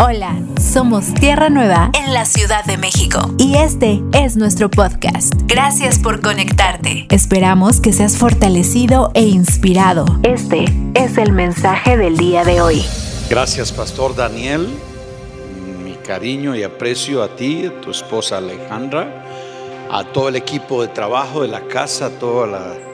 Hola, somos Tierra Nueva en la Ciudad de México y este es nuestro podcast. Gracias por conectarte. Esperamos que seas fortalecido e inspirado. Este es el mensaje del día de hoy. Gracias, Pastor Daniel. Mi cariño y aprecio a ti, a tu esposa Alejandra, a todo el equipo de trabajo de la casa, a toda la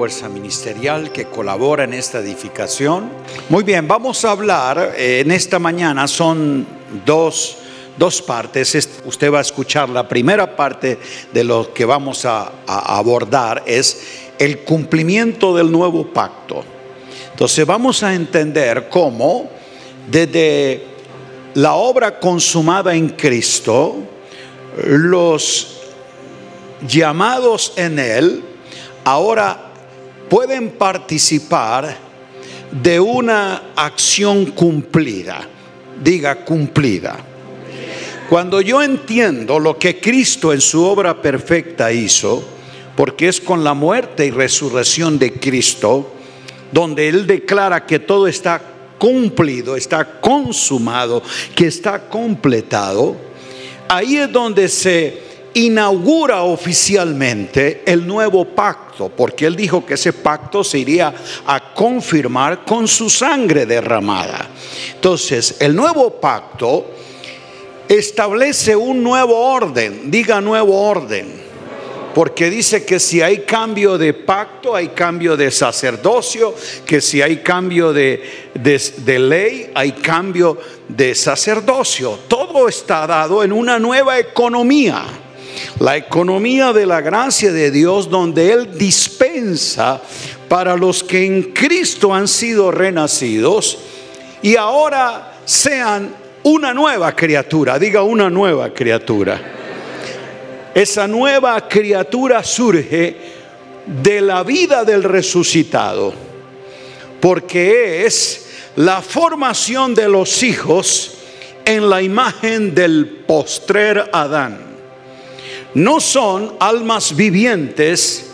fuerza ministerial que colabora en esta edificación. Muy bien, vamos a hablar eh, en esta mañana, son dos, dos partes. Usted va a escuchar la primera parte de lo que vamos a, a abordar, es el cumplimiento del nuevo pacto. Entonces vamos a entender cómo desde la obra consumada en Cristo, los llamados en Él, ahora pueden participar de una acción cumplida. Diga cumplida. Cuando yo entiendo lo que Cristo en su obra perfecta hizo, porque es con la muerte y resurrección de Cristo, donde Él declara que todo está cumplido, está consumado, que está completado, ahí es donde se inaugura oficialmente el nuevo pacto, porque él dijo que ese pacto se iría a confirmar con su sangre derramada. Entonces, el nuevo pacto establece un nuevo orden, diga nuevo orden. Porque dice que si hay cambio de pacto, hay cambio de sacerdocio, que si hay cambio de, de, ley, hay cambio de sacerdocio. Todo está dado en una nueva economía la economía de la gracia de Dios donde Él dispensa para los que en Cristo han sido renacidos y ahora sean una nueva criatura, diga una nueva criatura. Esa nueva criatura surge de la vida del resucitado, porque es la formación de los hijos en la imagen del postrer Adán no son almas vivientes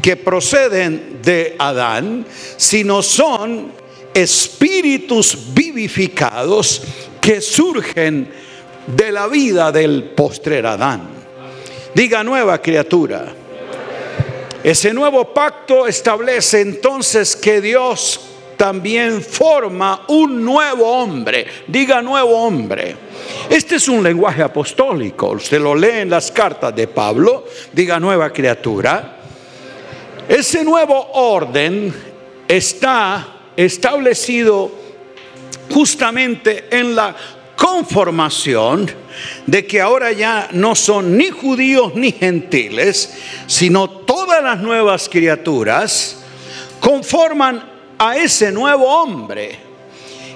que proceden de Adán, sino son espíritus vivificados que surgen de la vida del postrer Adán. Diga nueva criatura. Ese nuevo pacto establece entonces que Dios también forma un nuevo hombre. Diga nuevo hombre. Este es un lenguaje apostólico. Usted lo lee en las cartas de Pablo. Diga nueva criatura. Ese nuevo orden está establecido justamente en la conformación de que ahora ya no son ni judíos ni gentiles, sino todas las nuevas criaturas conforman a ese nuevo hombre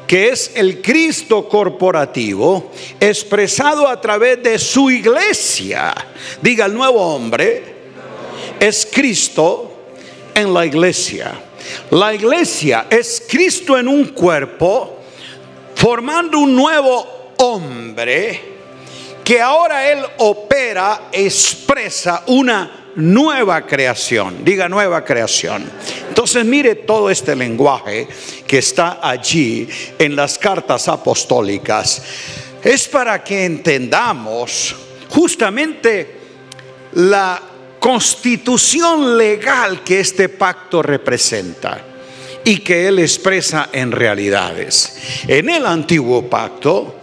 que es el Cristo corporativo, expresado a través de su iglesia. Diga, el nuevo hombre es Cristo en la iglesia. La iglesia es Cristo en un cuerpo, formando un nuevo hombre que ahora Él opera, expresa una nueva creación. Diga nueva creación. Entonces mire todo este lenguaje que está allí en las cartas apostólicas. Es para que entendamos justamente la constitución legal que este pacto representa y que él expresa en realidades. En el antiguo pacto,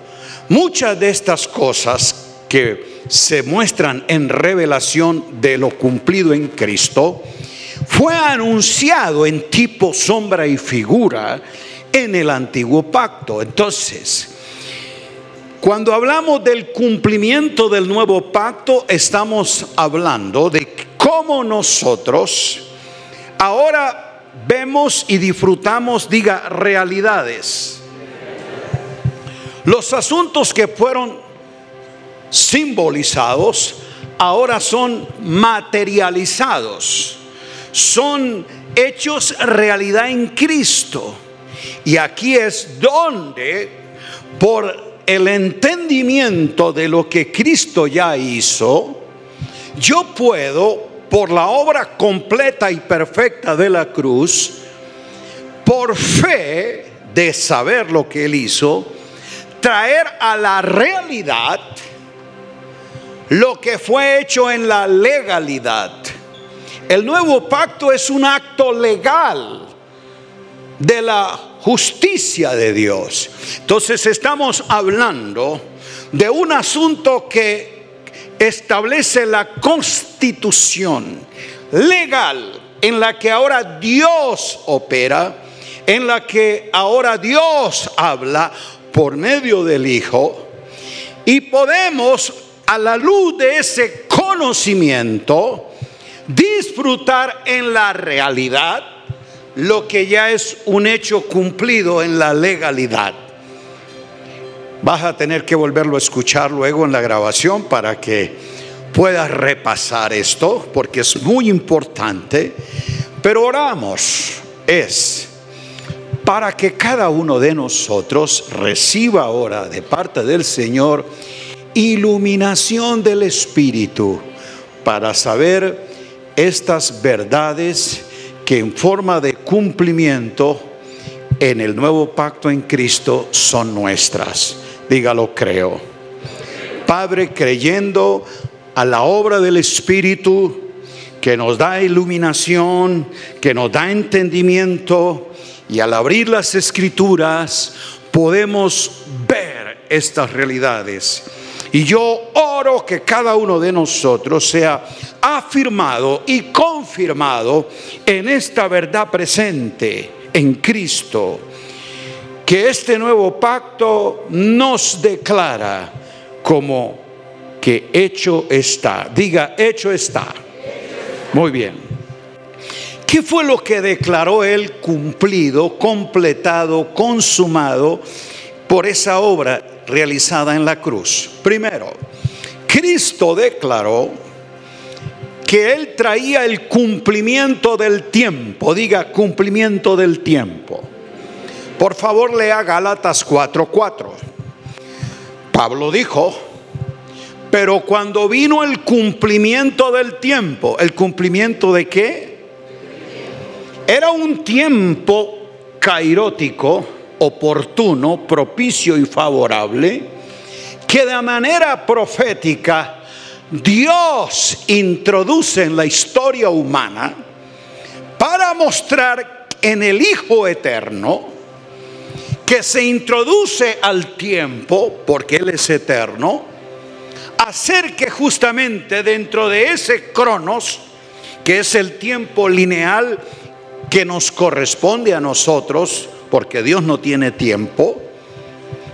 muchas de estas cosas que se muestran en revelación de lo cumplido en Cristo, fue anunciado en tipo, sombra y figura en el antiguo pacto. Entonces, cuando hablamos del cumplimiento del nuevo pacto, estamos hablando de cómo nosotros ahora vemos y disfrutamos, diga, realidades. Los asuntos que fueron simbolizados ahora son materializados son hechos realidad en Cristo. Y aquí es donde, por el entendimiento de lo que Cristo ya hizo, yo puedo, por la obra completa y perfecta de la cruz, por fe de saber lo que Él hizo, traer a la realidad lo que fue hecho en la legalidad. El nuevo pacto es un acto legal de la justicia de Dios. Entonces estamos hablando de un asunto que establece la constitución legal en la que ahora Dios opera, en la que ahora Dios habla por medio del Hijo, y podemos a la luz de ese conocimiento disfrutar en la realidad lo que ya es un hecho cumplido en la legalidad. Vas a tener que volverlo a escuchar luego en la grabación para que puedas repasar esto, porque es muy importante. Pero oramos, es para que cada uno de nosotros reciba ahora de parte del Señor iluminación del Espíritu para saber estas verdades que en forma de cumplimiento en el nuevo pacto en Cristo son nuestras. Dígalo, creo. Padre, creyendo a la obra del Espíritu que nos da iluminación, que nos da entendimiento, y al abrir las escrituras podemos ver estas realidades. Y yo oro que cada uno de nosotros sea afirmado y confirmado en esta verdad presente en Cristo, que este nuevo pacto nos declara como que hecho está. Diga, hecho está. Muy bien. ¿Qué fue lo que declaró él cumplido, completado, consumado por esa obra realizada en la cruz? Primero, Cristo declaró que Él traía el cumplimiento del tiempo. Diga, cumplimiento del tiempo. Por favor, lea Gálatas 4:4. Pablo dijo, pero cuando vino el cumplimiento del tiempo, ¿el cumplimiento de qué? Era un tiempo cairótico, oportuno, propicio y favorable, que de manera profética Dios introduce en la historia humana para mostrar en el Hijo Eterno que se introduce al tiempo, porque Él es eterno, hacer que justamente dentro de ese cronos, que es el tiempo lineal que nos corresponde a nosotros, porque Dios no tiene tiempo,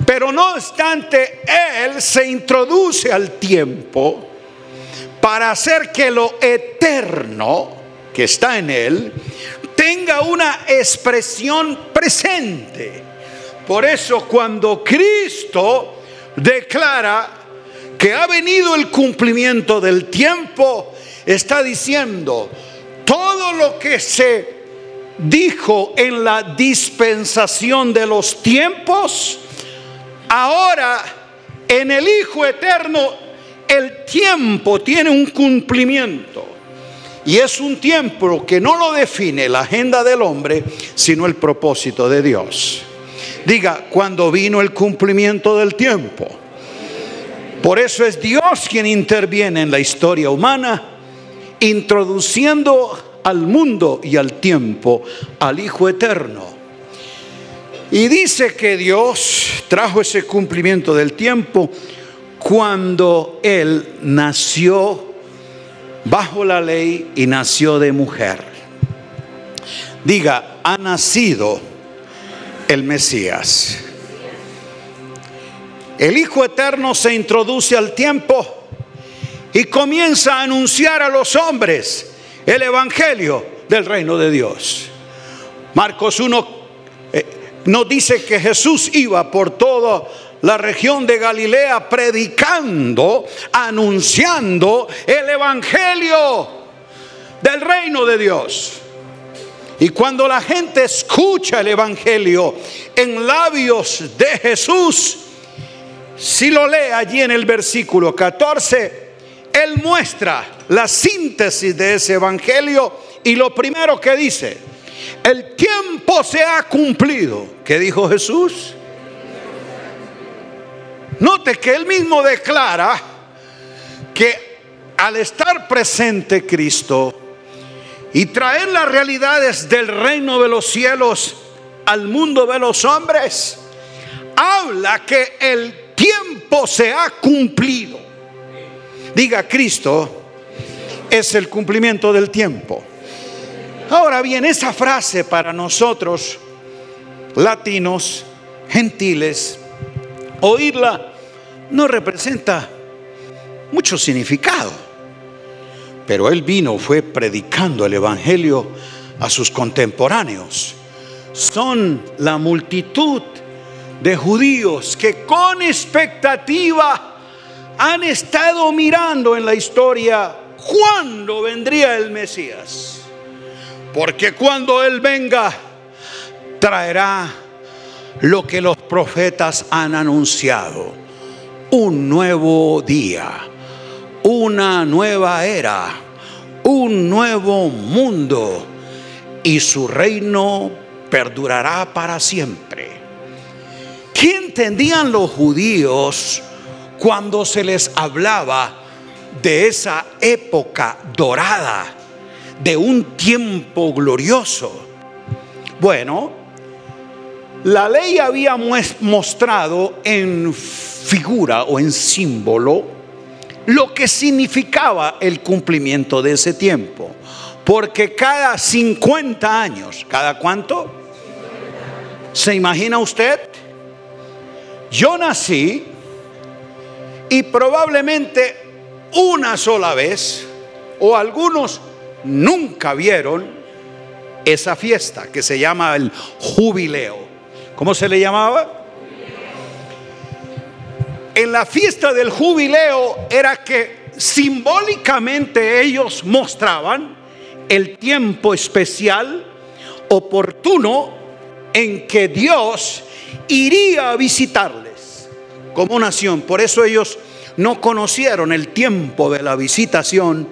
pero no obstante, Él se introduce al tiempo para hacer que lo eterno que está en Él tenga una expresión presente. Por eso cuando Cristo declara que ha venido el cumplimiento del tiempo, está diciendo, todo lo que se dijo en la dispensación de los tiempos, ahora en el Hijo Eterno el tiempo tiene un cumplimiento. Y es un tiempo que no lo define la agenda del hombre, sino el propósito de Dios. Diga, cuando vino el cumplimiento del tiempo. Por eso es Dios quien interviene en la historia humana, introduciendo al mundo y al tiempo al Hijo Eterno. Y dice que Dios trajo ese cumplimiento del tiempo cuando él nació bajo la ley y nació de mujer. Diga, ha nacido el Mesías. El Hijo Eterno se introduce al tiempo y comienza a anunciar a los hombres el Evangelio del reino de Dios. Marcos 1 eh, nos dice que Jesús iba por todo la región de Galilea predicando, anunciando el Evangelio del reino de Dios. Y cuando la gente escucha el Evangelio en labios de Jesús, si lo lee allí en el versículo 14, Él muestra la síntesis de ese Evangelio y lo primero que dice, el tiempo se ha cumplido. ¿Qué dijo Jesús? Note que él mismo declara que al estar presente Cristo y traer las realidades del reino de los cielos al mundo de los hombres, habla que el tiempo se ha cumplido. Diga, Cristo es el cumplimiento del tiempo. Ahora bien, esa frase para nosotros, latinos, gentiles, oírla no representa mucho significado. Pero él vino, fue predicando el Evangelio a sus contemporáneos. Son la multitud de judíos que con expectativa han estado mirando en la historia cuándo vendría el Mesías. Porque cuando Él venga, traerá lo que los profetas han anunciado. Un nuevo día, una nueva era, un nuevo mundo. Y su reino perdurará para siempre. ¿Qué entendían los judíos cuando se les hablaba de esa época dorada, de un tiempo glorioso? Bueno, la ley había mostrado en figura o en símbolo lo que significaba el cumplimiento de ese tiempo. Porque cada 50 años, ¿cada cuánto? ¿Se imagina usted? Yo nací y probablemente una sola vez, o algunos nunca vieron esa fiesta que se llama el jubileo. ¿Cómo se le llamaba? En la fiesta del jubileo era que simbólicamente ellos mostraban el tiempo especial, oportuno, en que Dios iría a visitarles como nación. Por eso ellos no conocieron el tiempo de la visitación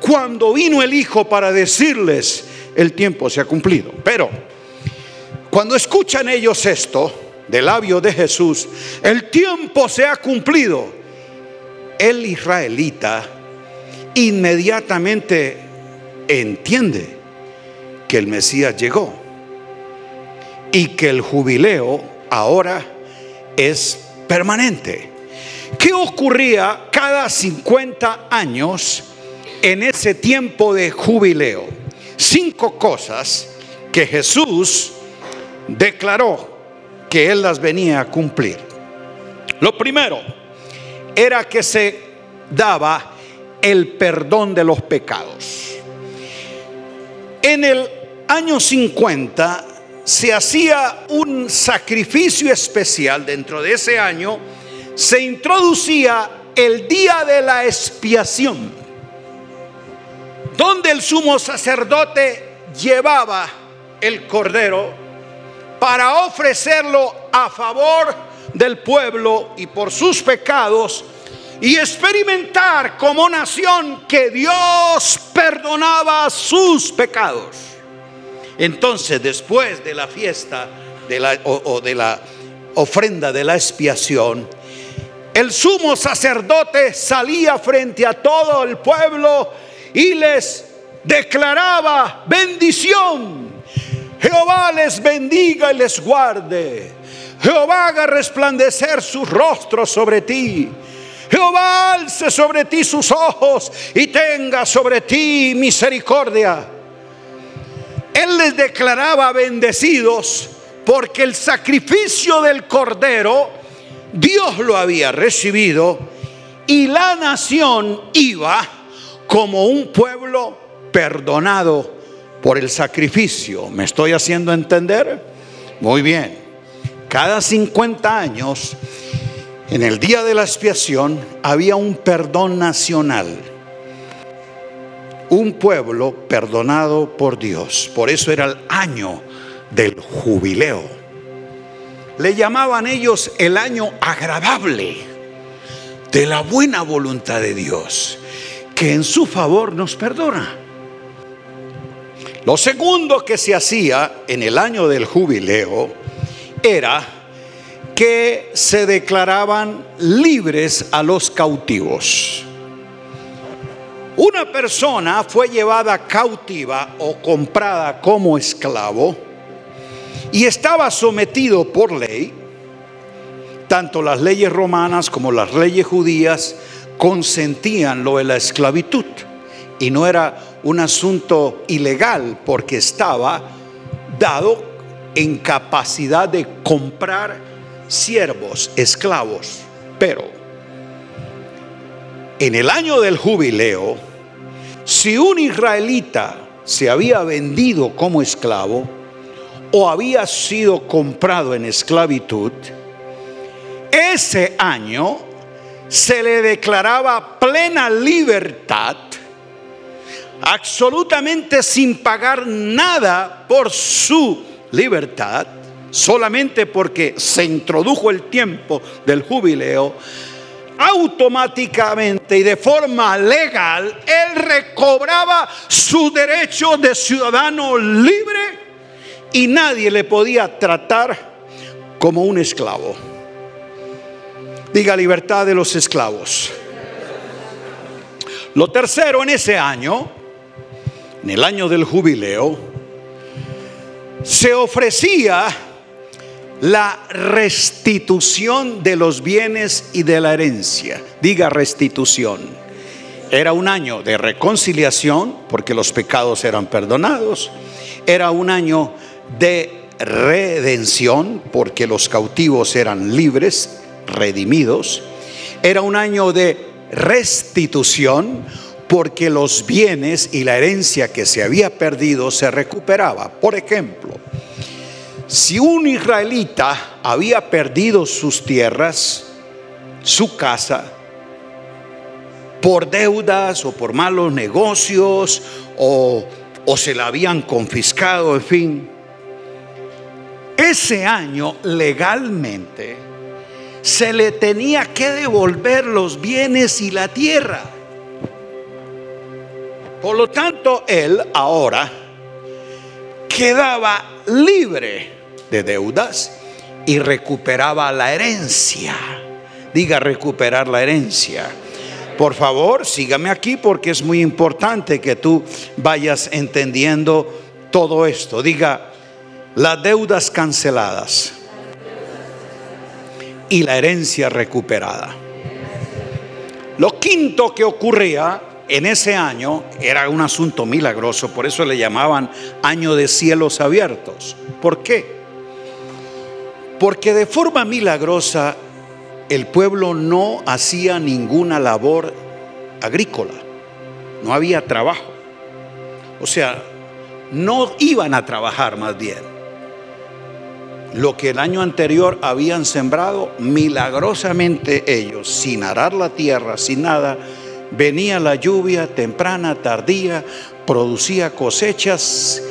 cuando vino el Hijo para decirles el tiempo se ha cumplido. Pero cuando escuchan ellos esto del labio de Jesús, el tiempo se ha cumplido, el israelita inmediatamente entiende que el Mesías llegó y que el jubileo ahora es permanente. ¿Qué ocurría cada 50 años en ese tiempo de jubileo? Cinco cosas que Jesús declaró que Él las venía a cumplir. Lo primero era que se daba el perdón de los pecados. En el año 50 se hacía un sacrificio especial dentro de ese año, se introducía el día de la expiación, donde el sumo sacerdote llevaba el cordero para ofrecerlo a favor del pueblo y por sus pecados y experimentar como nación que Dios perdonaba sus pecados. Entonces, después de la fiesta de la, o, de la ofrenda de la expiación, el sumo sacerdote salía frente a todo el pueblo y les declaraba bendición. Jehová les bendiga y les guarde. Jehová haga resplandecer su rostro sobre ti. Jehová alce sobre ti sus ojos y tenga sobre ti misericordia. Él les declaraba bendecidos porque el sacrificio del cordero Dios lo había recibido y la nación iba como un pueblo perdonado por el sacrificio. ¿Me estoy haciendo entender? Muy bien. Cada 50 años, en el día de la expiación, había un perdón nacional un pueblo perdonado por Dios. Por eso era el año del jubileo. Le llamaban ellos el año agradable de la buena voluntad de Dios, que en su favor nos perdona. Lo segundo que se hacía en el año del jubileo era que se declaraban libres a los cautivos. Una persona fue llevada cautiva o comprada como esclavo y estaba sometido por ley, tanto las leyes romanas como las leyes judías consentían lo de la esclavitud y no era un asunto ilegal porque estaba dado en capacidad de comprar siervos, esclavos. Pero en el año del jubileo, si un israelita se había vendido como esclavo o había sido comprado en esclavitud, ese año se le declaraba plena libertad, absolutamente sin pagar nada por su libertad, solamente porque se introdujo el tiempo del jubileo, automáticamente y de forma legal, él recobraba su derecho de ciudadano libre y nadie le podía tratar como un esclavo. Diga libertad de los esclavos. Lo tercero en ese año, en el año del jubileo, se ofrecía la restitución de los bienes y de la herencia. Diga restitución. Era un año de reconciliación porque los pecados eran perdonados. Era un año de redención porque los cautivos eran libres, redimidos. Era un año de restitución porque los bienes y la herencia que se había perdido se recuperaba. Por ejemplo, si un israelita había perdido sus tierras, su casa, por deudas o por malos negocios o, se la habían confiscado, en fin, ese año legalmente se le tenía que devolver los bienes y la tierra. Por lo tanto, él ahora quedaba libre de deudas y recuperaba la herencia. Diga recuperar la herencia. Por favor, sígame aquí porque es muy importante que tú vayas entendiendo todo esto. Diga las deudas canceladas y la herencia recuperada. Lo quinto que ocurría en ese año era un asunto milagroso, por eso le llamaban año de cielos abiertos. ¿Por qué? Porque de forma milagrosa el pueblo no hacía ninguna labor agrícola, no había trabajo. O sea, no iban a trabajar más bien. Lo que el año anterior habían sembrado, milagrosamente ellos, sin arar la tierra, sin nada, venía la lluvia temprana, tardía, producía cosechas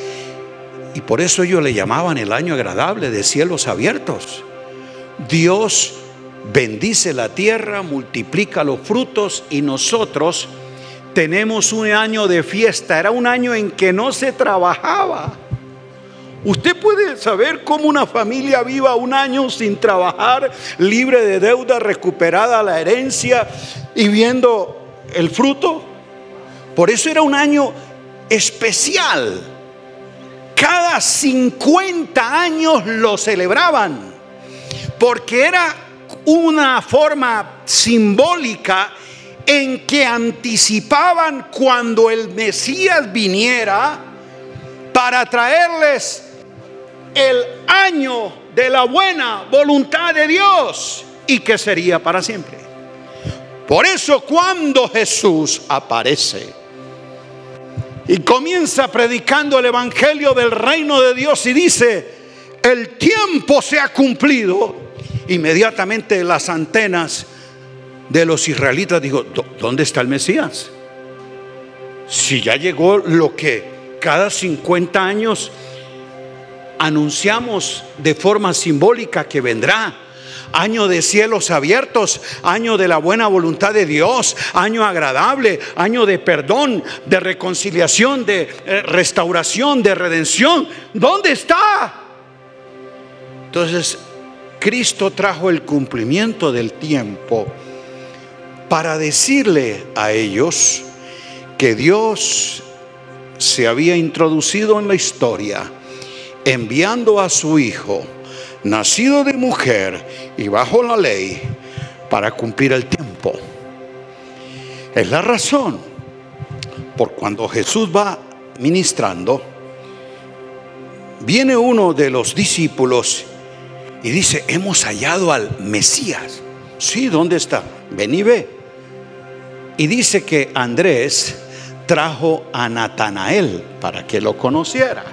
y por eso ellos le llamaban el año agradable de cielos abiertos. Dios bendice la tierra, multiplica los frutos y nosotros tenemos un año de fiesta. Era un año en que no se trabajaba. Usted puede saber cómo una familia viva un año sin trabajar, libre de deuda, recuperada la herencia y viendo el fruto. Por eso era un año especial. Cada 50 años lo celebraban, porque era una forma simbólica en que anticipaban cuando el Mesías viniera para traerles el año de la buena voluntad de Dios y que sería para siempre. Por eso cuando Jesús aparece y comienza predicando el Evangelio del reino de Dios y dice, el tiempo se ha cumplido, inmediatamente las antenas de los israelitas dijo, ¿dónde está el Mesías? Si ya llegó lo que cada 50 años anunciamos de forma simbólica que vendrá. Año de cielos abiertos, año de la buena voluntad de Dios, año agradable, año de perdón, de reconciliación, de eh, restauración, de redención. ¿Dónde está? Entonces, Cristo trajo el cumplimiento del tiempo para decirle a ellos que Dios se había introducido en la historia enviando a su Hijo, nacido de mujer y bajo la ley, para cumplir el tiempo. Es la razón por cuando Jesús va ministrando, viene uno de los discípulos y dice, hemos hallado al Mesías. Sí, ¿dónde está? Ven y ve. Y dice que Andrés trajo a Natanael para que lo conociera.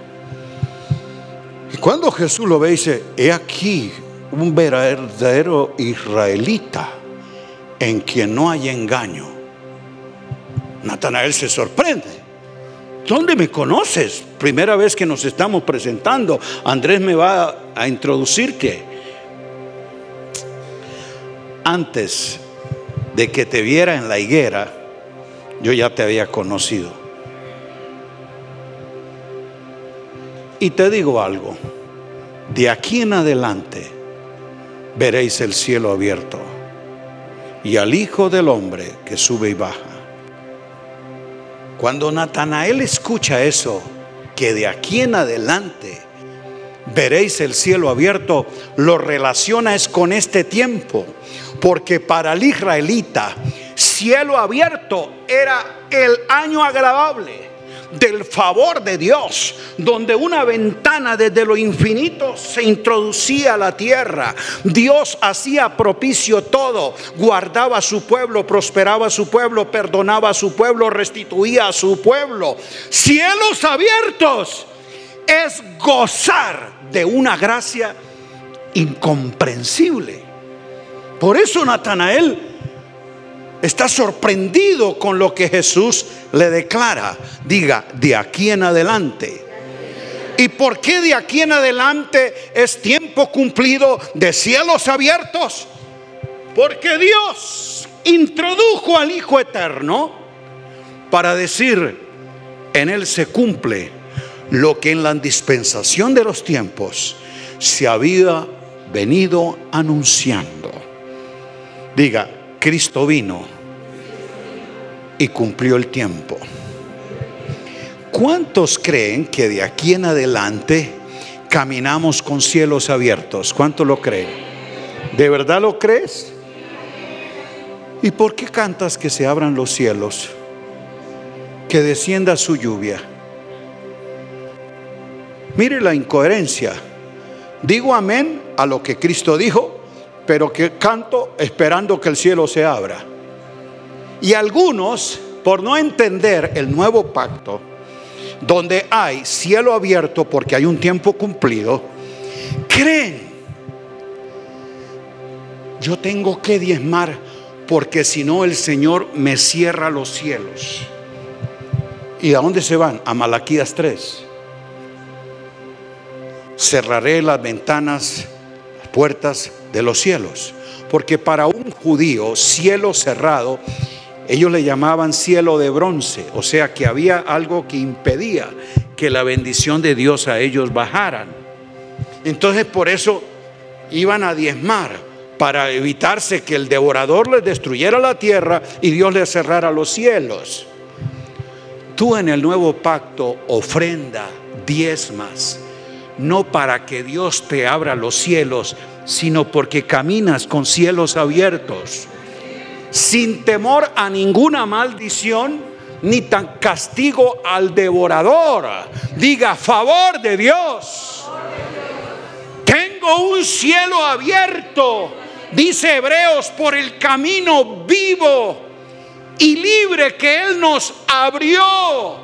Cuando Jesús lo ve, dice, he aquí un verdadero israelita en quien no hay engaño. Natanael se sorprende. ¿Dónde me conoces? Primera vez que nos estamos presentando. Andrés me va a introducir que antes de que te viera en la higuera, yo ya te había conocido. Y te digo algo, de aquí en adelante veréis el cielo abierto y al Hijo del Hombre que sube y baja. Cuando Natanael escucha eso, que de aquí en adelante veréis el cielo abierto, lo relaciona es con este tiempo, porque para el israelita cielo abierto era el año agradable del favor de Dios, donde una ventana desde lo infinito se introducía a la tierra. Dios hacía propicio todo, guardaba a su pueblo, prosperaba a su pueblo, perdonaba a su pueblo, restituía a su pueblo. Cielos abiertos es gozar de una gracia incomprensible. Por eso Natanael está sorprendido con lo que Jesús le declara. Diga, de aquí en adelante. ¿Y por qué de aquí en adelante es tiempo cumplido de cielos abiertos? Porque Dios introdujo al Hijo Eterno para decir, en Él se cumple lo que en la dispensación de los tiempos se había venido anunciando. Diga, Cristo vino y cumplió el tiempo. ¿Cuántos creen que de aquí en adelante caminamos con cielos abiertos? ¿Cuántos lo creen? ¿De verdad lo crees? ¿Y por qué cantas que se abran los cielos? Que descienda su lluvia. Mire la incoherencia. Digo amén a lo que Cristo dijo, pero que canto esperando que el cielo se abra. Y algunos, por no entender el nuevo pacto, donde hay cielo abierto porque hay un tiempo cumplido, creen, yo tengo que diezmar porque si no el Señor me cierra los cielos. ¿Y a dónde se van? A Malaquías 3. Cerraré las ventanas, puertas de los cielos. Porque para un judío, cielo cerrado, ellos le llamaban cielo de bronce, o sea que había algo que impedía que la bendición de Dios a ellos bajaran. Entonces por eso iban a diezmar para evitarse que el devorador les destruyera la tierra y Dios les cerrara los cielos. Tú en el nuevo pacto ofrenda diezmas, no para que Dios te abra los cielos, sino porque caminas con cielos abiertos, sin temor a ninguna maldición, ni tan castigo al devorador. Diga, favor de Dios. Tengo un cielo abierto, dice Hebreos, por el camino vivo y libre que Él nos abrió,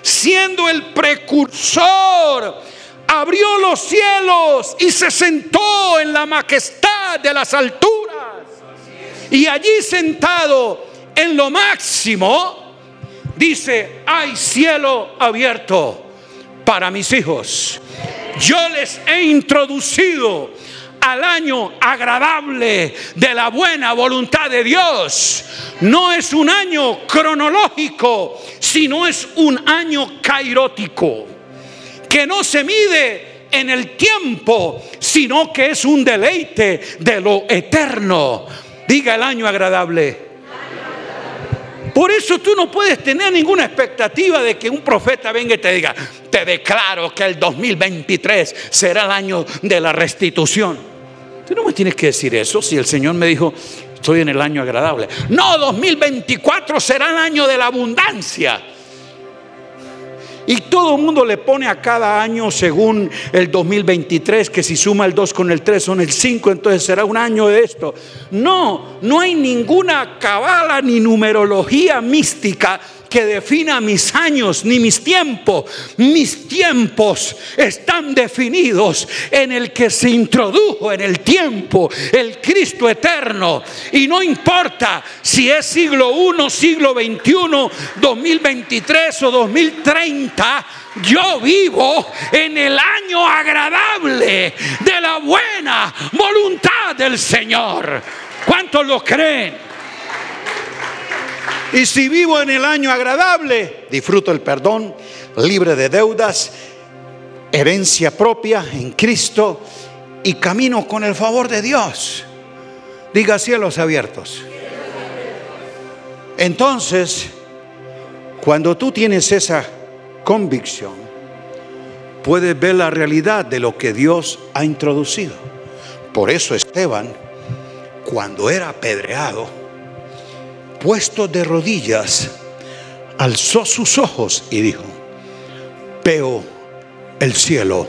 siendo el precursor abrió los cielos y se sentó en la majestad de las alturas. Y allí sentado en lo máximo, dice, hay cielo abierto para mis hijos. Yo les he introducido al año agradable de la buena voluntad de Dios. No es un año cronológico, sino es un año cairótico que no se mide en el tiempo, sino que es un deleite de lo eterno. Diga el año agradable. Por eso tú no puedes tener ninguna expectativa de que un profeta venga y te diga, te declaro que el 2023 será el año de la restitución. Tú no me tienes que decir eso si el Señor me dijo, estoy en el año agradable. No, 2024 será el año de la abundancia. Y todo el mundo le pone a cada año según el 2023, que si suma el 2 con el 3 son el 5, entonces será un año de esto. No, no hay ninguna cabala ni numerología mística que defina mis años ni mis tiempos. Mis tiempos están definidos en el que se introdujo en el tiempo, el Cristo eterno. Y no importa si es siglo 1, siglo 21, 2023 o 2030. Yo vivo en el año agradable de la buena voluntad del Señor. ¿Cuántos lo creen? Y si vivo en el año agradable, disfruto el perdón, libre de deudas, herencia propia en Cristo y camino con el favor de Dios. Diga cielos abiertos. Entonces, cuando tú tienes esa convicción, puedes ver la realidad de lo que Dios ha introducido. Por eso Esteban, cuando era apedreado, puesto de rodillas, alzó sus ojos y dijo, veo el cielo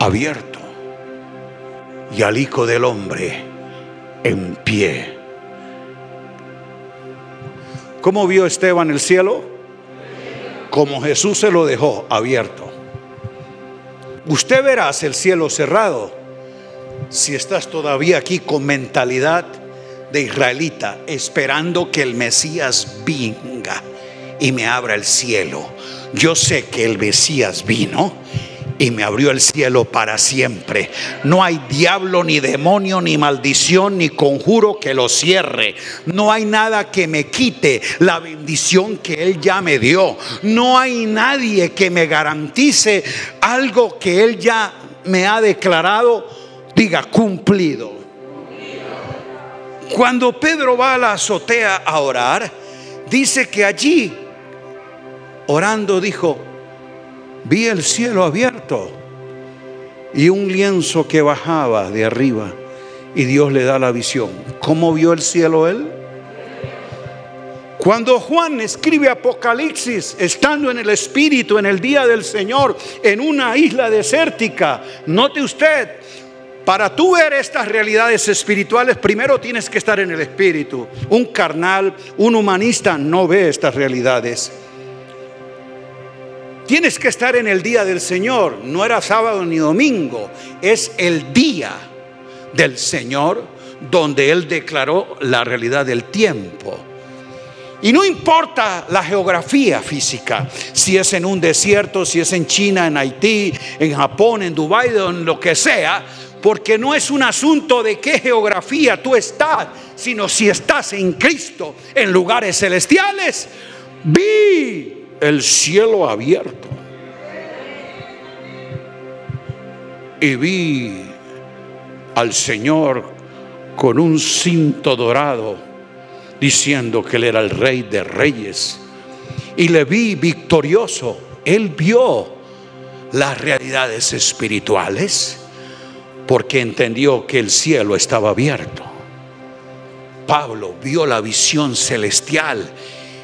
abierto y al Hijo del Hombre en pie. ¿Cómo vio Esteban el cielo? Como Jesús se lo dejó abierto. Usted verás el cielo cerrado si estás todavía aquí con mentalidad de israelita esperando que el Mesías venga y me abra el cielo. Yo sé que el Mesías vino y me abrió el cielo para siempre. No hay diablo, ni demonio, ni maldición, ni conjuro que lo cierre. No hay nada que me quite la bendición que Él ya me dio. No hay nadie que me garantice algo que Él ya me ha declarado, diga, cumplido. Cuando Pedro va a la azotea a orar, dice que allí, orando, dijo, vi el cielo abierto y un lienzo que bajaba de arriba y Dios le da la visión. ¿Cómo vio el cielo él? Cuando Juan escribe Apocalipsis, estando en el Espíritu en el día del Señor, en una isla desértica, note usted, para tú ver estas realidades espirituales, primero tienes que estar en el espíritu. Un carnal, un humanista no ve estas realidades. Tienes que estar en el día del Señor. No era sábado ni domingo, es el día del Señor donde Él declaró la realidad del tiempo. Y no importa la geografía física, si es en un desierto, si es en China, en Haití, en Japón, en Dubái, en lo que sea, porque no es un asunto de qué geografía tú estás, sino si estás en Cristo, en lugares celestiales. Vi el cielo abierto. Y vi al Señor con un cinto dorado, diciendo que Él era el rey de reyes. Y le vi victorioso. Él vio las realidades espirituales porque entendió que el cielo estaba abierto. Pablo vio la visión celestial,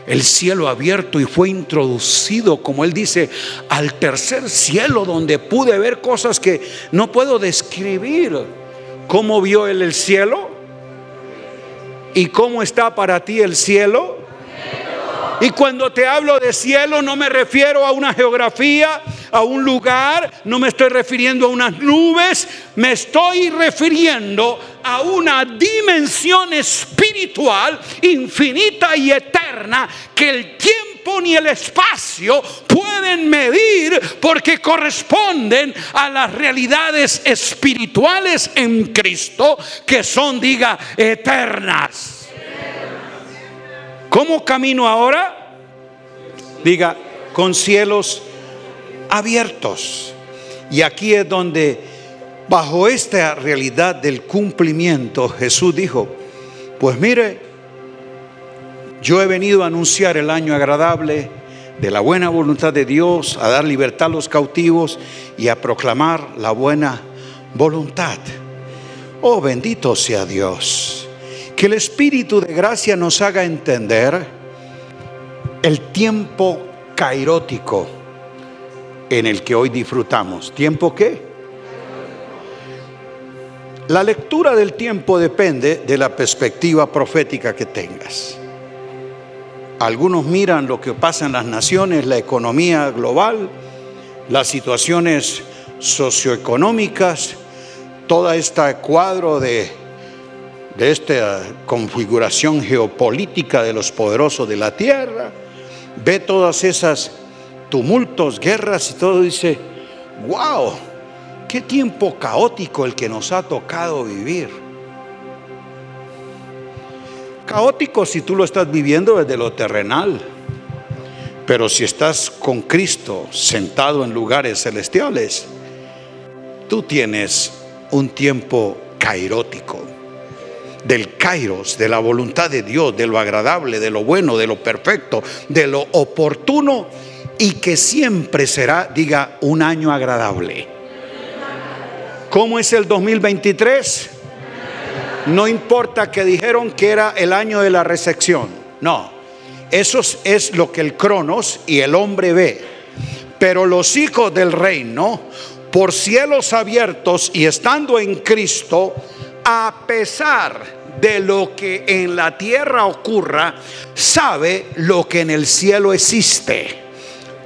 el cielo abierto y fue introducido, como él dice, al tercer cielo donde pude ver cosas que no puedo describir. ¿Cómo vio él el cielo? ¿Y cómo está para ti el cielo? Y cuando te hablo de cielo no me refiero a una geografía, a un lugar, no me estoy refiriendo a unas nubes, me estoy refiriendo a una dimensión espiritual infinita y eterna que el tiempo ni el espacio pueden medir porque corresponden a las realidades espirituales en Cristo que son, diga, eternas. ¿Cómo camino ahora? Diga, con cielos abiertos. Y aquí es donde Bajo esta realidad del cumplimiento, Jesús dijo, pues mire, yo he venido a anunciar el año agradable de la buena voluntad de Dios, a dar libertad a los cautivos y a proclamar la buena voluntad. Oh, bendito sea Dios. Que el Espíritu de gracia nos haga entender el tiempo cairótico en el que hoy disfrutamos. ¿Tiempo qué? La lectura del tiempo depende de la perspectiva profética que tengas. Algunos miran lo que pasa en las naciones, la economía global, las situaciones socioeconómicas, todo este cuadro de, de esta configuración geopolítica de los poderosos de la tierra, ve todas esas tumultos, guerras y todo, dice, wow, Qué tiempo caótico el que nos ha tocado vivir. Caótico si tú lo estás viviendo desde lo terrenal. Pero si estás con Cristo sentado en lugares celestiales, tú tienes un tiempo cairótico. Del kairos, de la voluntad de Dios, de lo agradable, de lo bueno, de lo perfecto, de lo oportuno y que siempre será, diga, un año agradable. ¿Cómo es el 2023? No importa que dijeron que era el año de la recepción. No, eso es lo que el Cronos y el hombre ve. Pero los hijos del reino, por cielos abiertos y estando en Cristo, a pesar de lo que en la tierra ocurra, sabe lo que en el cielo existe.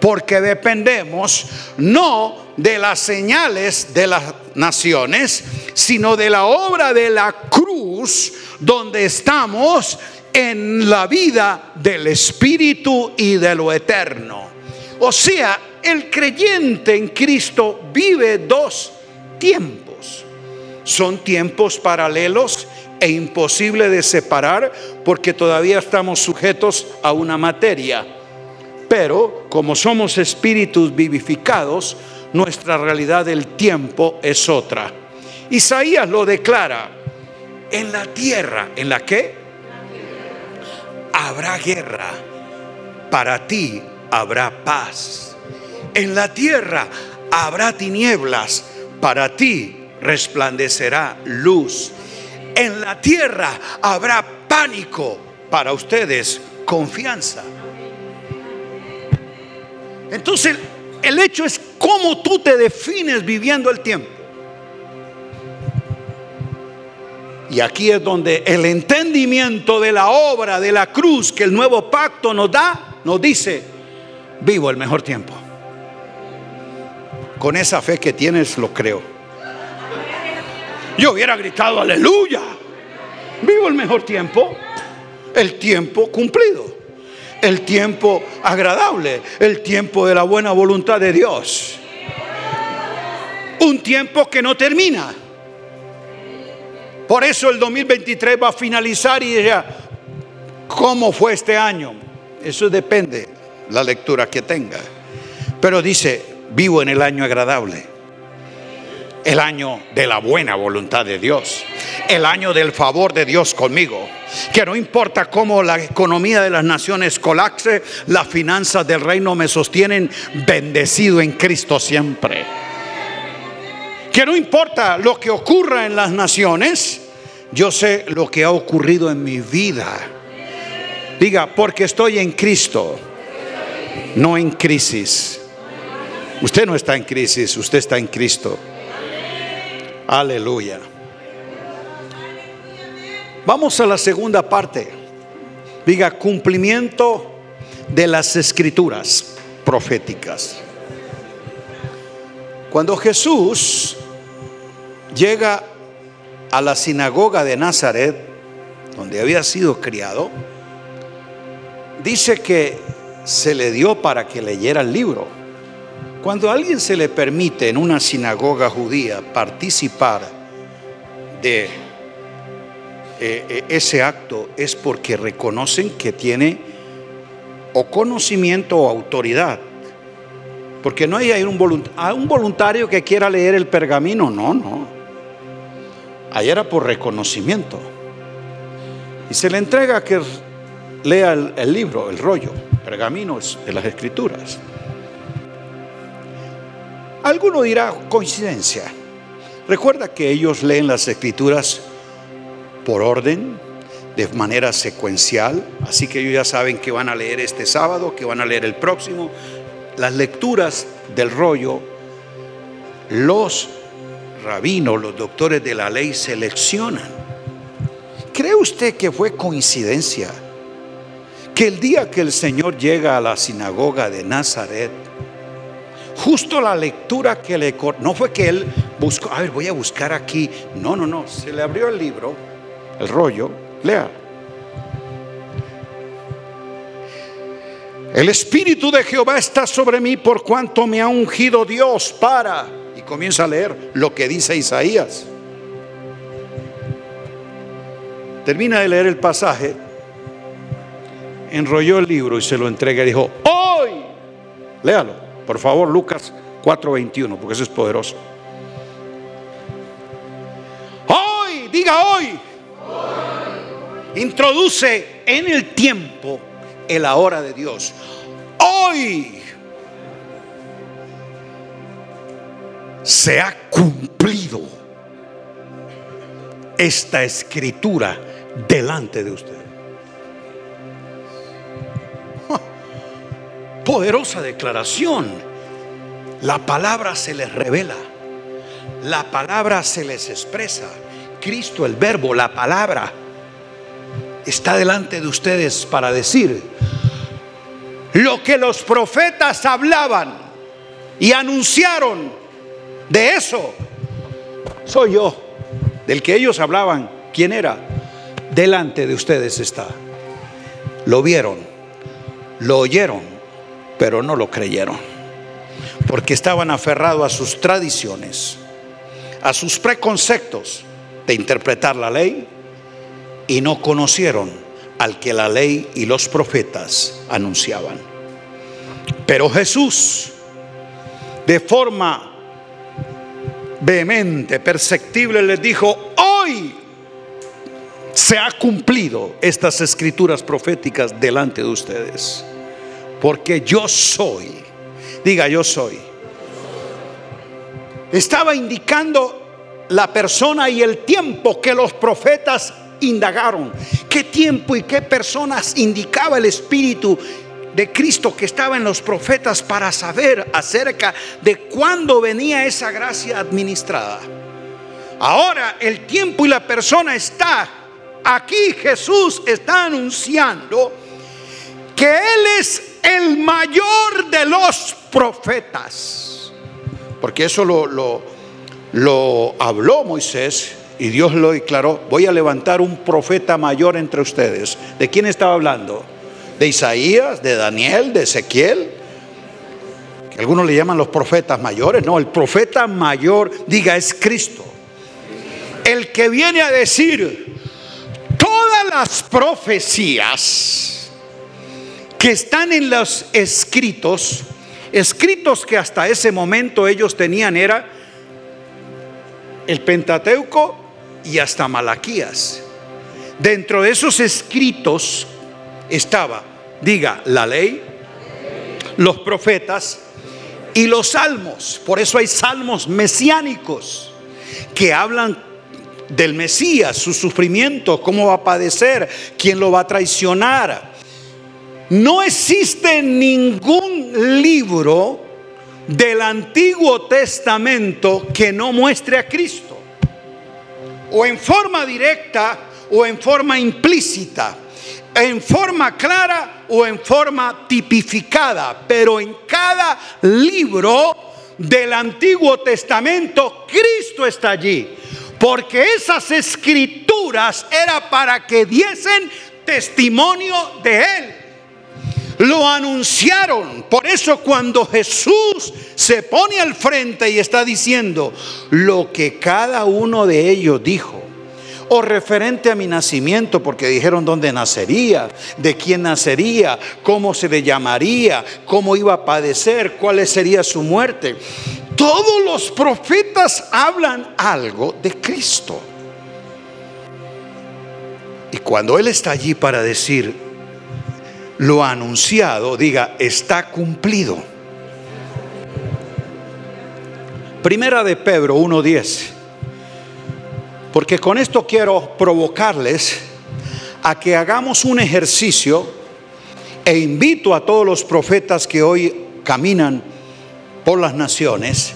Porque dependemos no de las señales de las naciones, sino de la obra de la cruz donde estamos en la vida del Espíritu y de lo eterno. O sea, el creyente en Cristo vive dos tiempos. Son tiempos paralelos e imposible de separar porque todavía estamos sujetos a una materia. Pero como somos espíritus vivificados, nuestra realidad del tiempo es otra. Isaías lo declara, en la tierra, ¿en la qué? Habrá guerra, para ti habrá paz. En la tierra habrá tinieblas, para ti resplandecerá luz. En la tierra habrá pánico, para ustedes confianza. Entonces, el hecho es cómo tú te defines viviendo el tiempo. Y aquí es donde el entendimiento de la obra de la cruz que el nuevo pacto nos da, nos dice, vivo el mejor tiempo. Con esa fe que tienes, lo creo. Yo hubiera gritado, aleluya, vivo el mejor tiempo, el tiempo cumplido el tiempo agradable, el tiempo de la buena voluntad de Dios. Un tiempo que no termina. Por eso el 2023 va a finalizar y ya, ¿cómo fue este año? Eso depende la lectura que tenga. Pero dice, vivo en el año agradable, el año de la buena voluntad de Dios, el año del favor de Dios conmigo que no importa cómo la economía de las naciones colapse, las finanzas del reino me sostienen bendecido en Cristo siempre. Que no importa lo que ocurra en las naciones, yo sé lo que ha ocurrido en mi vida. Diga, porque estoy en Cristo, no en crisis. Usted no está en crisis, usted está en Cristo. Aleluya. Vamos a la segunda parte. Diga, cumplimiento de las escrituras proféticas. Cuando Jesús llega a la sinagoga de Nazaret, donde había sido criado, dice que se le dio para que leyera el libro. Cuando a alguien se le permite en una sinagoga judía participar de eh, eh, ese acto es porque reconocen que tiene o conocimiento o autoridad. Porque no hay un, voluntario, un voluntario que quiera leer el pergamino, no, no. Ahí era por reconocimiento. Y se le entrega que lea el, libro, el rollo, pergaminos de las escrituras. Alguno dirá coincidencia. Recuerda que ellos leen las escrituras por orden, de manera secuencial, así que ellos ya saben que van a leer este sábado, que van a leer el próximo. Las lecturas del rollo, los rabinos, los doctores de la ley seleccionan. ¿Cree usted que fue coincidencia que el día que el Señor llega a la sinagoga de Nazaret, justo la lectura que le... No fue que él buscó, a ver, voy a buscar aquí. No, no, no, se le abrió el libro, el rollo, lea. El Espíritu de Jehová está sobre mí por cuanto me ha ungido Dios para comienza a leer lo que dice Isaías. Termina de leer el pasaje, enrolló el libro y se lo entrega y dijo, hoy, léalo, por favor, Lucas 4:21, porque eso es poderoso. Hoy, diga hoy. Introduce en el tiempo el ahora de Dios. Hoy se ha cumplido esta escritura delante de usted. Poderosa declaración. La palabra se les revela. La palabra se les expresa. Cristo, el verbo, la palabra, está delante de ustedes para decir lo que los profetas hablaban y anunciaron de eso soy yo, del que ellos hablaban. ¿Quién era? Delante de ustedes está. Lo vieron, lo oyeron, pero no lo creyeron. Porque estaban aferrados a sus tradiciones, a sus preconceptos de interpretar la ley y no conocieron al que la ley y los profetas anunciaban. Pero Jesús, de forma vehemente, perceptible, les dijo, hoy se ha cumplido estas escrituras proféticas delante de ustedes. Porque yo soy, diga yo soy. Estaba indicando la persona y el tiempo que los profetas indagaron. ¿Qué tiempo y qué personas indicaba el Espíritu de Cristo que estaba en los profetas para saber acerca de cuándo venía esa gracia administrada. Ahora el tiempo y la persona está aquí. Jesús está anunciando que Él es el mayor de los profetas. Porque eso lo, lo, lo habló Moisés y Dios lo declaró. Voy a levantar un profeta mayor entre ustedes. ¿De quién estaba hablando? de Isaías, de Daniel, de Ezequiel, que algunos le llaman los profetas mayores. No, el profeta mayor, diga, es Cristo. El que viene a decir todas las profecías que están en los escritos, escritos que hasta ese momento ellos tenían era el Pentateuco y hasta Malaquías. Dentro de esos escritos estaba Diga, la ley, los profetas y los salmos. Por eso hay salmos mesiánicos que hablan del Mesías, su sufrimiento, cómo va a padecer, quién lo va a traicionar. No existe ningún libro del Antiguo Testamento que no muestre a Cristo. O en forma directa o en forma implícita en forma clara o en forma tipificada, pero en cada libro del Antiguo Testamento Cristo está allí, porque esas escrituras era para que diesen testimonio de Él. Lo anunciaron. Por eso cuando Jesús se pone al frente y está diciendo lo que cada uno de ellos dijo, o referente a mi nacimiento, porque dijeron dónde nacería, de quién nacería, cómo se le llamaría, cómo iba a padecer, cuál sería su muerte. Todos los profetas hablan algo de Cristo. Y cuando Él está allí para decir lo anunciado, diga, está cumplido. Primera de Pedro 1.10. Porque con esto quiero provocarles a que hagamos un ejercicio e invito a todos los profetas que hoy caminan por las naciones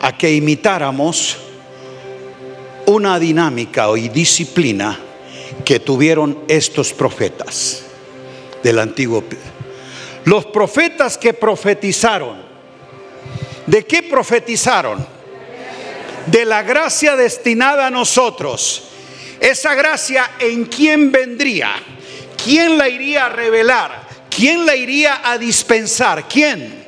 a que imitáramos una dinámica y disciplina que tuvieron estos profetas del antiguo. Los profetas que profetizaron, ¿de qué profetizaron? De la gracia destinada a nosotros. Esa gracia en quién vendría, quién la iría a revelar, quién la iría a dispensar, quién.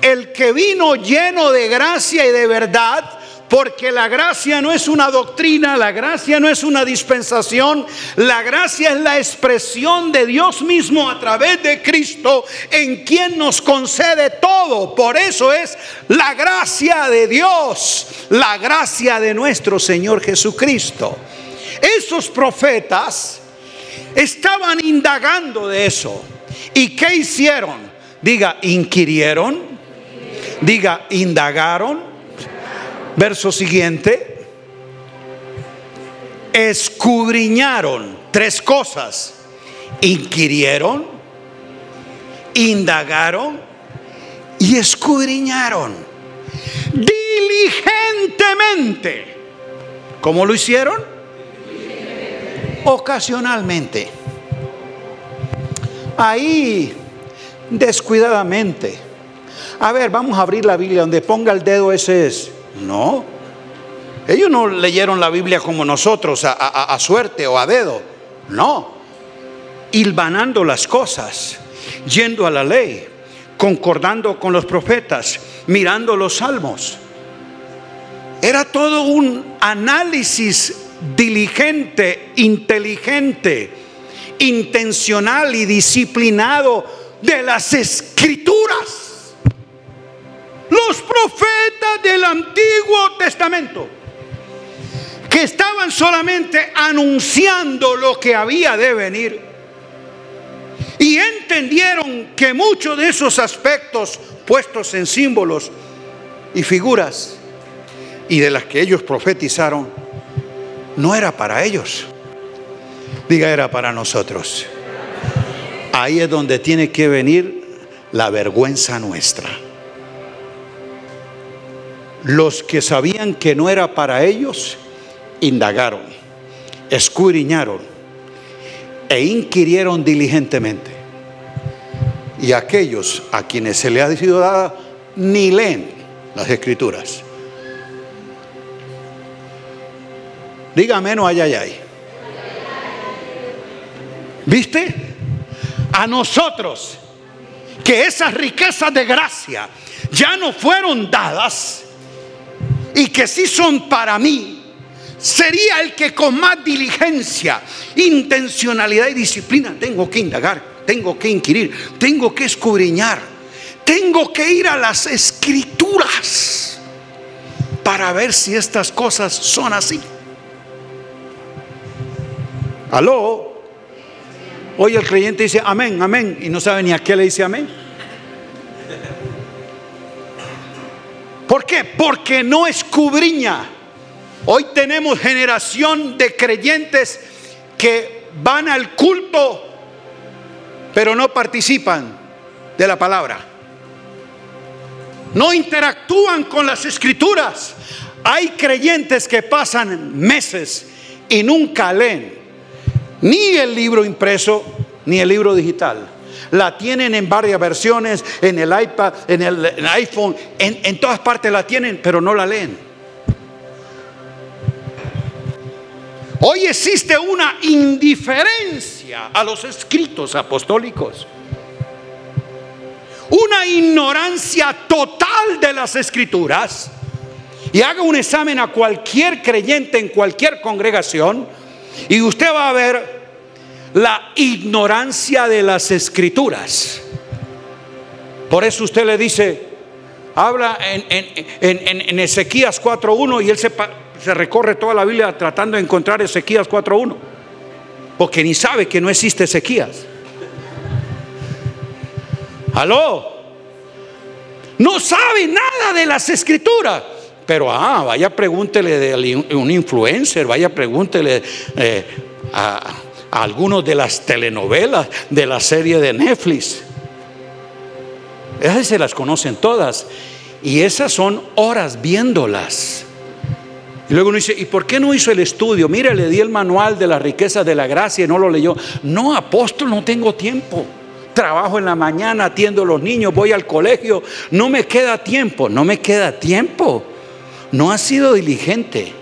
El que vino lleno de gracia y de verdad porque la gracia no es una doctrina, la gracia no es una dispensación, la gracia es la expresión de Dios mismo a través de Cristo en quien nos concede todo. Por eso es la gracia de Dios, la gracia de nuestro Señor Jesucristo. Esos profetas estaban indagando de eso. ¿Y qué hicieron? Diga, inquirieron. Diga, indagaron Verso siguiente. Escudriñaron tres cosas. Inquirieron, indagaron y escudriñaron diligentemente. ¿Cómo lo hicieron? Ocasionalmente. Ahí, descuidadamente. A ver, vamos a abrir la Biblia donde ponga el dedo ese es. No. Ellos no leyeron la Biblia como nosotros, a, suerte o a dedo. No. Hilvanando las cosas, yendo a la ley, concordando con los profetas, mirando los salmos. Era todo un análisis diligente, inteligente, intencional y disciplinado de las escrituras los profetas del Antiguo Testamento, que estaban solamente anunciando lo que había de venir. Y entendieron que muchos de esos aspectos puestos en símbolos y figuras y de las que ellos profetizaron, no era para ellos. Diga, era para nosotros. Ahí es donde tiene que venir la vergüenza nuestra. Los que sabían que no era para ellos, indagaron, escudriñaron e inquirieron diligentemente. Y aquellos a quienes se le ha sido dada ni leen las escrituras. Dígame no, ay, ay, ay. ¿Viste? A nosotros que esas riquezas de gracia ya no fueron dadas y que si son para mí, sería el que con más diligencia, intencionalidad y disciplina tengo que indagar, tengo que inquirir, tengo que escudriñar, tengo que ir a las escrituras para ver si estas cosas son así. Aló. Hoy el creyente dice amén, amén, y no sabe ni a qué le dice amén. ¿Por qué? Porque no escudriña. Hoy tenemos generación de creyentes que van al culto, pero no participan de la palabra. No interactúan con las escrituras. Hay creyentes que pasan meses y nunca leen ni el libro impreso ni el libro digital la tienen en varias versiones, en el iPad, en el, iPhone, en, en todas partes la tienen, pero no la leen. Hoy existe una indiferencia a los escritos apostólicos. Una ignorancia total de las escrituras. Y haga un examen a cualquier creyente en cualquier congregación y usted va a ver la ignorancia de las escrituras. Por eso usted le dice, habla en, en, Ezequías 4.1 y él se, se recorre toda la Biblia tratando de encontrar Ezequías 4.1. porque ni sabe que no existe Ezequías. Aló. No sabe nada de las escrituras. Pero, ah, vaya pregúntele de un influencer, vaya pregúntele eh, a, a algunos de las telenovelas de la serie de Netflix. Esas se las conocen todas. Y esas son horas viéndolas. Y luego uno dice, ¿y por qué no hizo el estudio? Mire, le di el manual de la riqueza de la gracia y no lo leyó. No, apóstol, no tengo tiempo. Trabajo en la mañana, atiendo a los niños, voy al colegio. No me queda tiempo, no me queda tiempo. No ha sido diligente.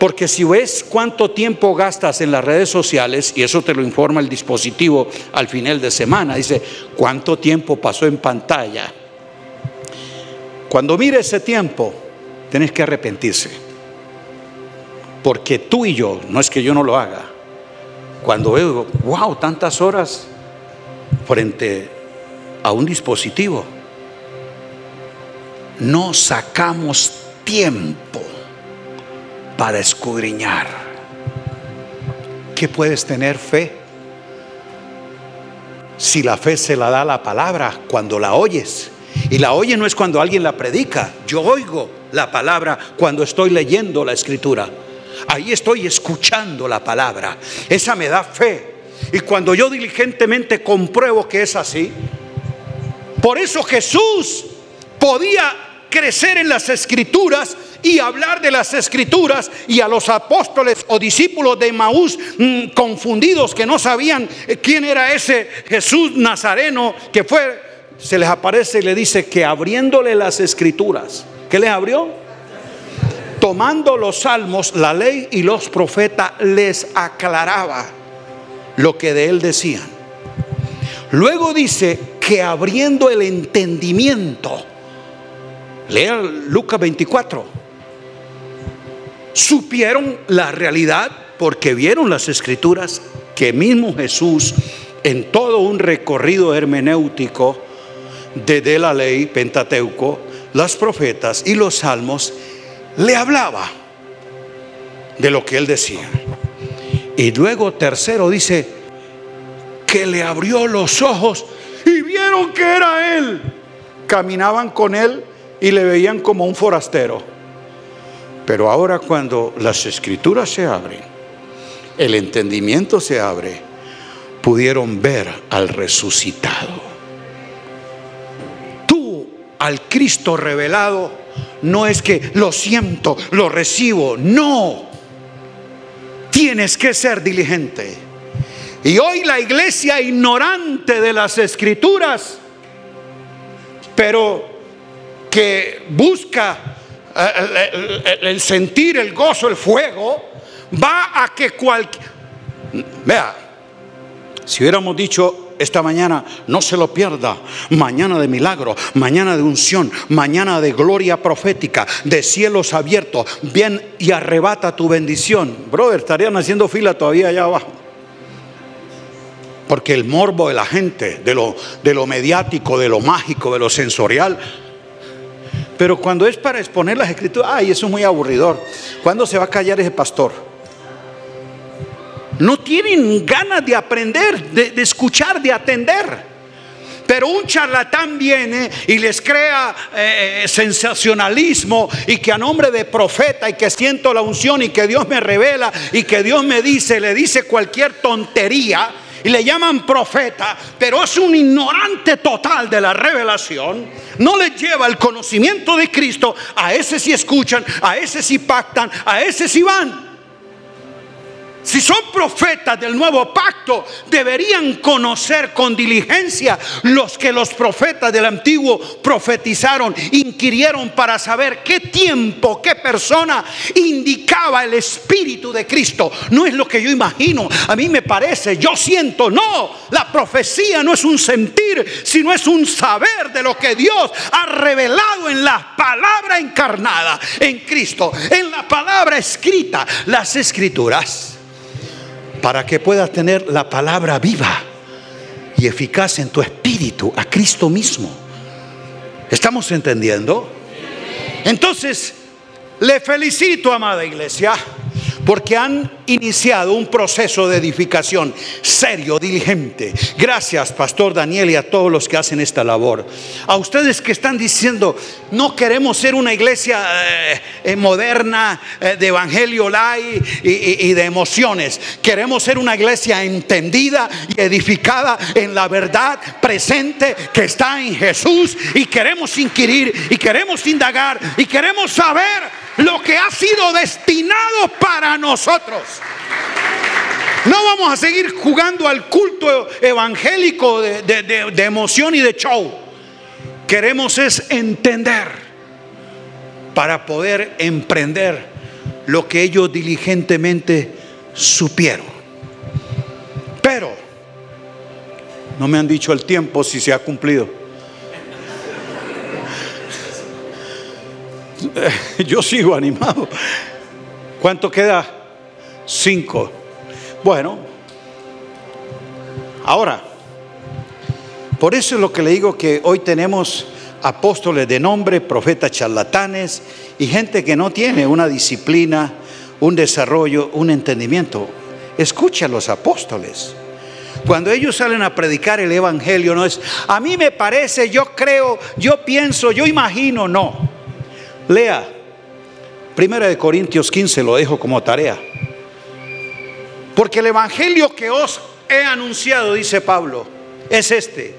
Porque si ves cuánto tiempo gastas en las redes sociales, y eso te lo informa el dispositivo al final de semana, dice, ¿cuánto tiempo pasó en pantalla? Cuando mire ese tiempo, tienes que arrepentirse. Porque tú y yo, no es que yo no lo haga, cuando veo, wow, tantas horas frente a un dispositivo, no sacamos tiempo para escudriñar. ¿Qué puedes tener fe? Si la fe se la da la palabra cuando la oyes. Y la oye no es cuando alguien la predica. Yo oigo la palabra cuando estoy leyendo la escritura. Ahí estoy escuchando la palabra. Esa me da fe. Y cuando yo diligentemente compruebo que es así, por eso Jesús podía crecer en las escrituras y hablar de las escrituras y a los apóstoles o discípulos de Maús mm, confundidos que no sabían eh, quién era ese Jesús Nazareno que fue, se les aparece y le dice que abriéndole las escrituras, ¿qué les abrió? Tomando los salmos, la ley y los profetas les aclaraba lo que de él decían. Luego dice que abriendo el entendimiento, lea Lucas 24 supieron la realidad porque vieron las escrituras que mismo Jesús en todo un recorrido hermenéutico de, la ley Pentateuco, las profetas y los salmos, le hablaba de lo que él decía. Y luego tercero dice que le abrió los ojos y vieron que era él. Caminaban con él y le veían como un forastero. Pero ahora cuando las escrituras se abren, el entendimiento se abre, pudieron ver al resucitado. Tú al Cristo revelado no es que lo siento, lo recibo, no. Tienes que ser diligente. Y hoy la iglesia ignorante de las escrituras, pero que busca el, sentir, el gozo, el fuego, va a que cualquier... Vea, si hubiéramos dicho esta mañana, no se lo pierda, mañana de milagro, mañana de unción, mañana de gloria profética, de cielos abiertos, bien y arrebata tu bendición. Brother, estarían haciendo fila todavía allá abajo. Porque el morbo de la gente, de lo, de lo mediático, de lo mágico, de lo sensorial, pero cuando es para exponer las escrituras, ay, eso es muy aburridor. ¿Cuándo se va a callar ese pastor? No tienen ganas de aprender, de, escuchar, de atender. Pero un charlatán viene y les crea eh, sensacionalismo y que a nombre de profeta y que siento la unción y que Dios me revela y que Dios me dice, le dice cualquier tontería y le llaman profeta, pero es un ignorante total de la revelación, no le lleva el conocimiento de Cristo, a ese sí escuchan, a ese sí pactan, a ese sí van. Si son profetas del nuevo pacto, deberían conocer con diligencia los que los profetas del antiguo profetizaron, inquirieron para saber qué tiempo, qué persona indicaba el Espíritu de Cristo. No es lo que yo imagino, a mí me parece, yo siento, no, la profecía no es un sentir, sino es un saber de lo que Dios ha revelado en la palabra encarnada, en Cristo, en la palabra escrita, las escrituras para que puedas tener la palabra viva y eficaz en tu espíritu, a Cristo mismo. ¿Estamos entendiendo? Entonces, le felicito, amada iglesia, porque han iniciado un proceso de edificación serio, diligente. Gracias, Pastor Daniel, y a todos los que hacen esta labor. A ustedes que están diciendo, no queremos ser una iglesia eh, eh, moderna eh, de evangelio light y, y de emociones. Queremos ser una iglesia entendida y edificada en la verdad presente que está en Jesús. Y queremos inquirir y queremos indagar y queremos saber lo que ha sido destinado para nosotros. No vamos a seguir jugando al culto evangélico de, emoción y de show. Queremos es entender para poder emprender lo que ellos diligentemente supieron. Pero no me han dicho el tiempo si se ha cumplido. yo sigo animado. ¿Cuánto queda? Cinco. Bueno, ahora, por eso es lo que le digo que hoy tenemos apóstoles de nombre, profetas charlatanes y gente que no tiene una disciplina, un desarrollo, un entendimiento. Escucha a los apóstoles. Cuando ellos salen a predicar el Evangelio, no es, a mí me parece, yo creo, yo pienso, yo imagino, no. Lea, Primera de Corintios 15, lo dejo como tarea. Porque el Evangelio que os he anunciado, dice Pablo, es este,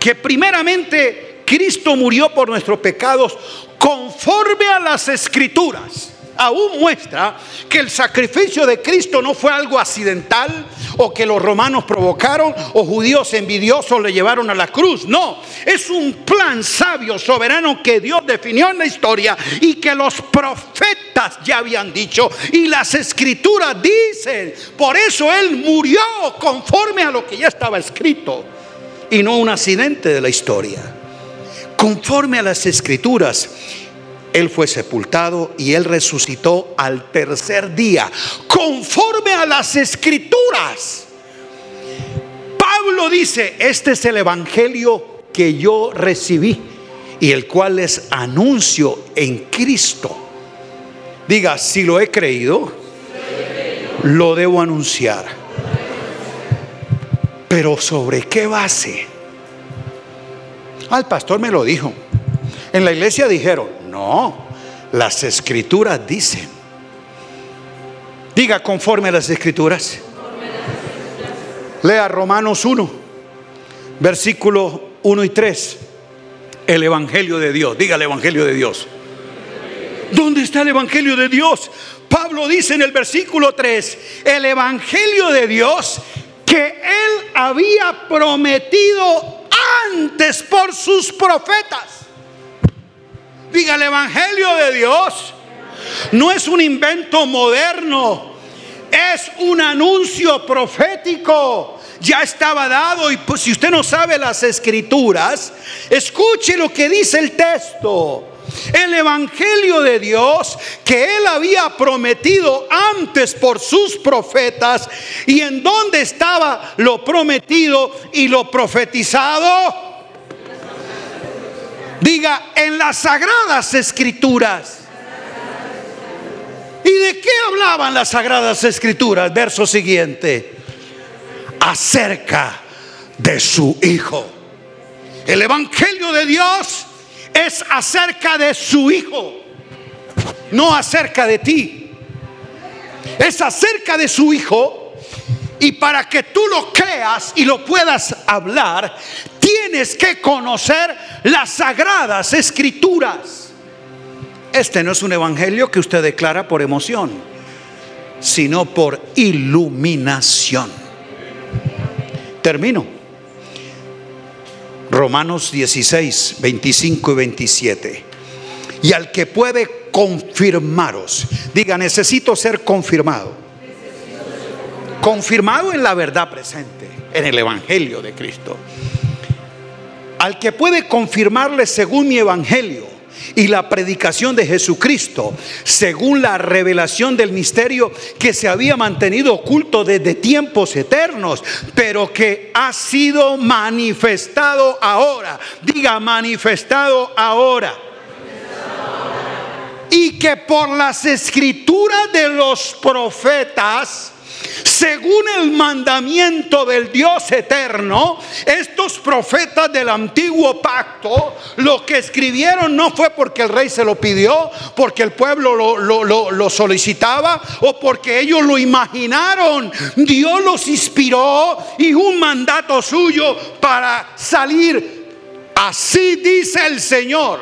que primeramente Cristo murió por nuestros pecados conforme a las escrituras aún muestra que el sacrificio de Cristo no fue algo accidental o que los romanos provocaron o judíos envidiosos le llevaron a la cruz. No, es un plan sabio, soberano que Dios definió en la historia y que los profetas ya habían dicho y las escrituras dicen. Por eso Él murió conforme a lo que ya estaba escrito y no un accidente de la historia. Conforme a las escrituras. Él fue sepultado y Él resucitó al tercer día, conforme a las escrituras. Pablo dice, este es el Evangelio que yo recibí y el cual les anuncio en Cristo. Diga, si lo he creído, lo debo anunciar. Pero ¿sobre qué base? Al pastor me lo dijo. En la iglesia dijeron, no, las escrituras dicen. Diga conforme a las escrituras. Lea Romanos 1, versículos 1 y 3. El Evangelio de Dios. Diga el Evangelio de Dios. ¿Dónde está el Evangelio de Dios? Pablo dice en el versículo 3, el Evangelio de Dios que él había prometido antes por sus profetas. Diga, el Evangelio de Dios no es un invento moderno, es un anuncio profético. Ya estaba dado y pues, si usted no sabe las escrituras, escuche lo que dice el texto. El Evangelio de Dios que Él había prometido antes por sus profetas y en dónde estaba lo prometido y lo profetizado Diga, en las sagradas escrituras. ¿Y de qué hablaban las sagradas escrituras? Verso siguiente. Acerca de su Hijo. El Evangelio de Dios es acerca de su Hijo, no acerca de ti. Es acerca de su Hijo y para que tú lo creas y lo puedas hablar, tienes que conocer las sagradas escrituras. Este no es un evangelio que usted declara por emoción, sino por iluminación. Termino. Romanos 16, 25 y 27. Y al que puede confirmaros, diga, necesito ser confirmado. Confirmado en la verdad presente, en el Evangelio de Cristo al que puede confirmarle según mi evangelio y la predicación de Jesucristo, según la revelación del misterio que se había mantenido oculto desde tiempos eternos, pero que ha sido manifestado ahora. Diga, manifestado ahora. y que por las escrituras de los profetas, según el mandamiento del Dios eterno, estos profetas del antiguo pacto, lo que escribieron no fue porque el rey se lo pidió, porque el pueblo lo, solicitaba o porque ellos lo imaginaron. Dios los inspiró y un mandato suyo para salir. Así dice el Señor.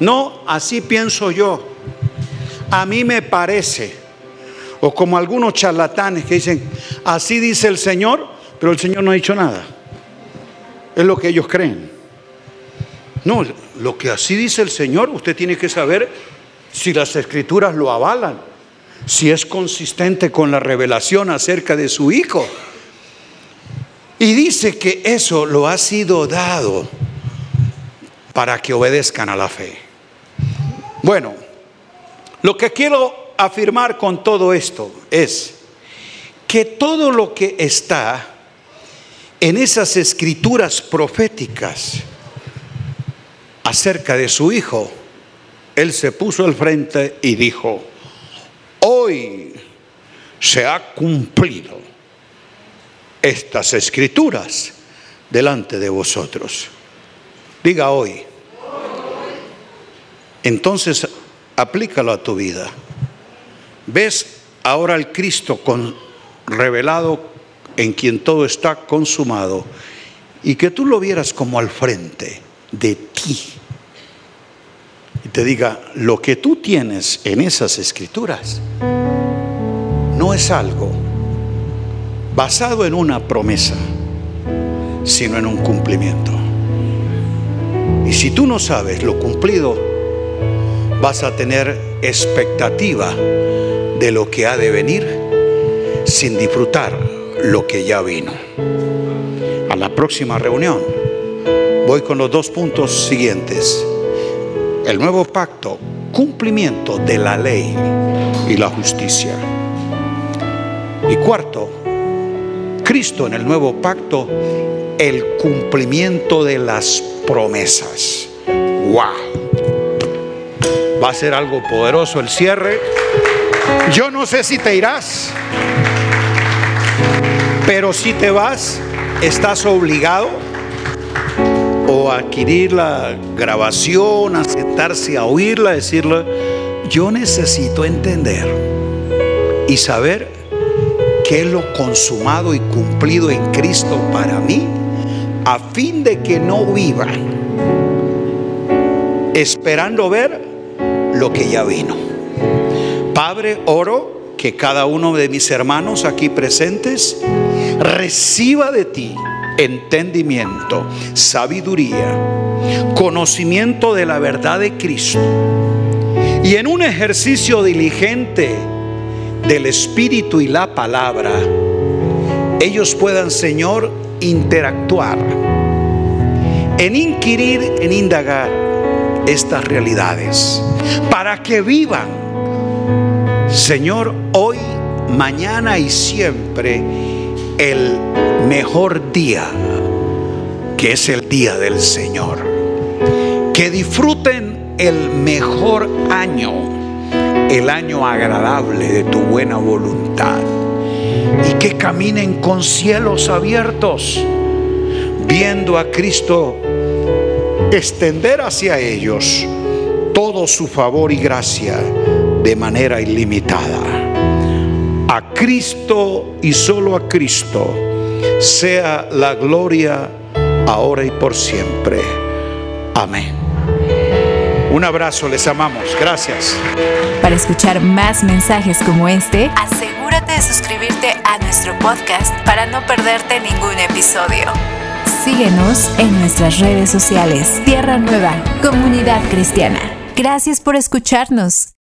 No, así pienso yo. A mí me parece o como algunos charlatanes que dicen, así dice el Señor, pero el Señor no ha dicho nada. Es lo que ellos creen. No, lo que así dice el Señor, usted tiene que saber si las escrituras lo avalan, si es consistente con la revelación acerca de su Hijo. Y dice que eso lo ha sido dado para que obedezcan a la fe. Bueno, lo que quiero afirmar con todo esto es que todo lo que está en esas escrituras proféticas acerca de su hijo, él se puso al frente y dijo, hoy se ha cumplido estas escrituras delante de vosotros. Diga hoy. Entonces, aplícalo a tu vida. ¿Ves ahora al Cristo revelado en quien todo está consumado y que tú lo vieras como al frente de ti? Y te diga, lo que tú tienes en esas escrituras no es algo basado en una promesa, sino en un cumplimiento. Y si tú no sabes lo cumplido, vas a tener expectativa de lo que ha de venir sin disfrutar lo que ya vino. A la próxima reunión voy con los dos puntos siguientes. El nuevo pacto, cumplimiento de la ley y la justicia. Y cuarto, Cristo en el nuevo pacto, el cumplimiento de las promesas. ¡Wow! Va a ser algo poderoso el cierre. Yo no sé si te irás, pero si te vas, estás obligado o a adquirir la grabación, a sentarse a oírla, decirle, yo necesito entender y saber qué es lo consumado y cumplido en Cristo para mí, a fin de que no viva esperando ver lo que ya vino. Padre, oro que cada uno de mis hermanos aquí presentes reciba de ti entendimiento, sabiduría, conocimiento de la verdad de Cristo. Y en un ejercicio diligente del Espíritu y la palabra, ellos puedan, Señor, interactuar, en inquirir, en indagar estas realidades, para que vivan Señor, hoy, mañana y siempre el mejor día, que es el día del Señor. Que disfruten el mejor año, el año agradable de tu buena voluntad. Y que caminen con cielos abiertos, viendo a Cristo extender hacia ellos todo su favor y gracia de manera ilimitada. A Cristo y solo a Cristo sea la gloria ahora y por siempre. Amén. Un abrazo, les amamos. Gracias. Para escuchar más mensajes como este, asegúrate de suscribirte a nuestro podcast para no perderte ningún episodio. Síguenos en nuestras redes sociales. Tierra Nueva, Comunidad Cristiana. Gracias por escucharnos.